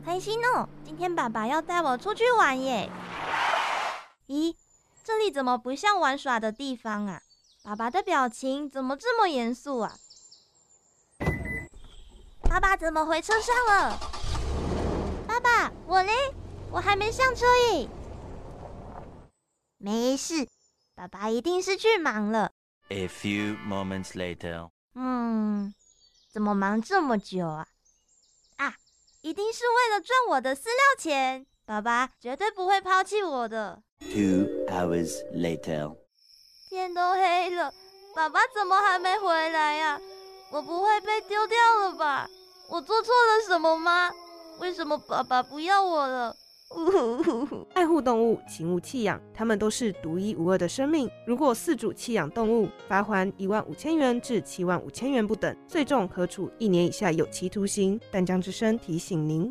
好开心哦！今天爸爸要带我出去玩耶。咦，这里怎么不像玩耍的地方啊？爸爸的表情怎么这么严肃啊？爸爸怎么回车上了？爸爸，我嘞？我还没上车耶。没事，爸爸一定是去忙了。A few moments later，嗯，怎么忙这么久啊？啊，一定是为了赚我的饲料钱。爸爸绝对不会抛弃我的。Two hours later，天都黑了，爸爸怎么还没回来呀？我不会被丢掉了吧？我做错了什么吗？为什么爸爸不要我了？动物，请勿弃养，它们都是独一无二的生命。如果饲主弃养动物，罚还一万五千元至七万五千元不等，最重可处一年以下有期徒刑。淡江之声提醒您。